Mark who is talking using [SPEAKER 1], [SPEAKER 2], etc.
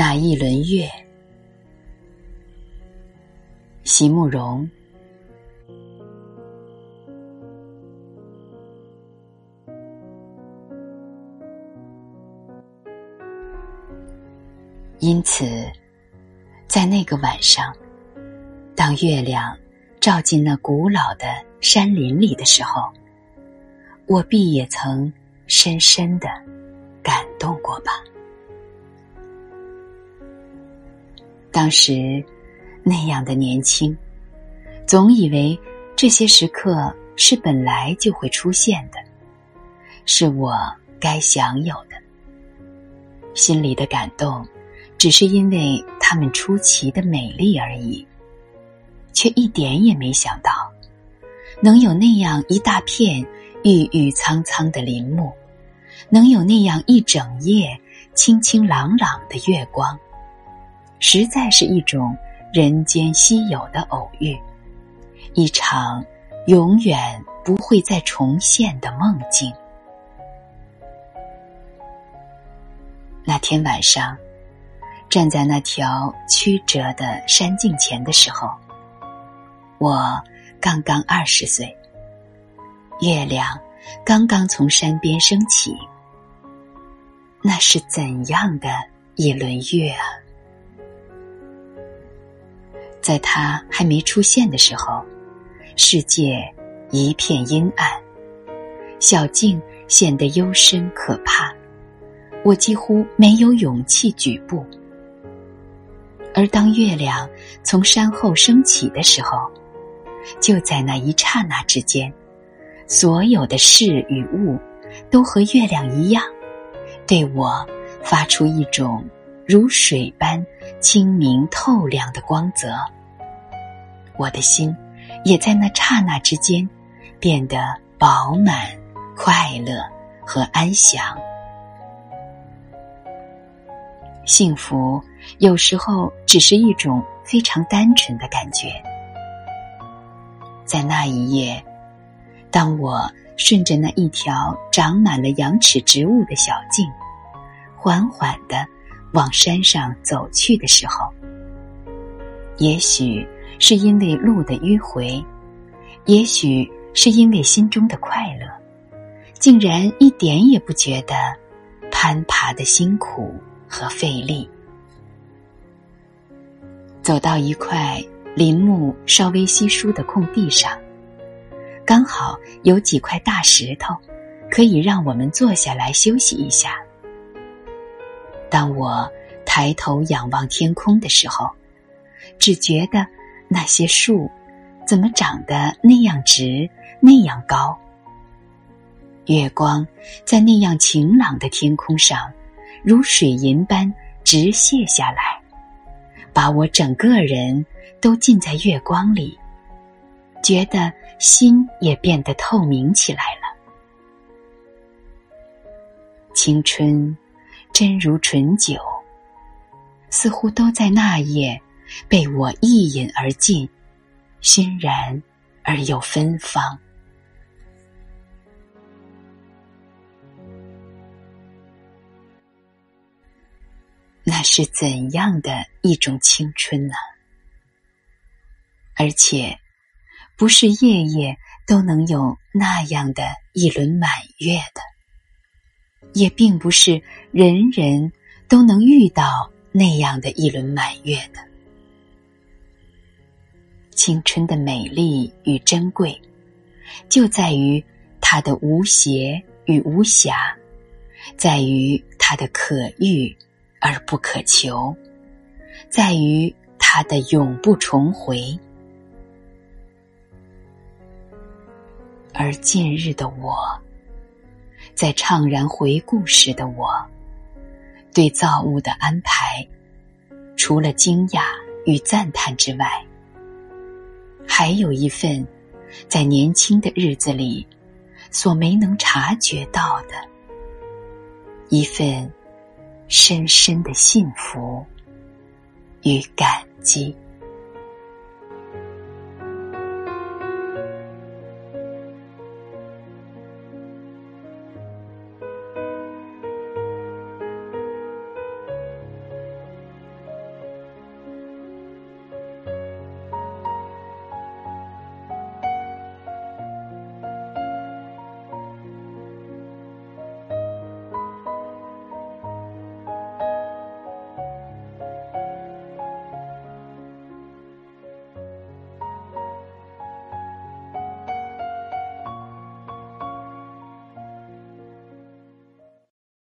[SPEAKER 1] 那一轮月，席慕容。因此，在那个晚上，当月亮照进那古老的山林里的时候，我必也曾深深的感动过吧。当时那样的年轻，总以为这些时刻是本来就会出现的，是我该享有的，心里的感动。只是因为它们出奇的美丽而已，却一点也没想到，能有那样一大片郁郁苍苍的林木，能有那样一整夜清清朗朗的月光，实在是一种人间稀有的偶遇，一场永远不会再重现的梦境。那天晚上。站在那条曲折的山径前的时候，我刚刚二十岁。月亮刚刚从山边升起，那是怎样的一轮月啊！在他还没出现的时候，世界一片阴暗，小径显得幽深可怕，我几乎没有勇气举步。而当月亮从山后升起的时候，就在那一刹那之间，所有的事与物都和月亮一样，对我发出一种如水般清明透亮的光泽。我的心也在那刹那之间变得饱满、快乐和安详。幸福有时候只是一种非常单纯的感觉。在那一夜，当我顺着那一条长满了羊齿植物的小径，缓缓的往山上走去的时候，也许是因为路的迂回，也许是因为心中的快乐，竟然一点也不觉得攀爬的辛苦。和费力，走到一块林木稍微稀疏的空地上，刚好有几块大石头，可以让我们坐下来休息一下。当我抬头仰望天空的时候，只觉得那些树怎么长得那样直、那样高？月光在那样晴朗的天空上。如水银般直泻下来，把我整个人都浸在月光里，觉得心也变得透明起来了。青春真如醇酒，似乎都在那夜被我一饮而尽，欣然而又芬芳。那是怎样的一种青春呢？而且，不是夜夜都能有那样的一轮满月的，也并不是人人都能遇到那样的一轮满月的。青春的美丽与珍贵，就在于它的无邪与无瑕，在于它的可遇。而不可求，在于它的永不重回。而近日的我，在怅然回顾时的我，对造物的安排，除了惊讶与赞叹之外，还有一份在年轻的日子里所没能察觉到的一份。深深的幸福与感激。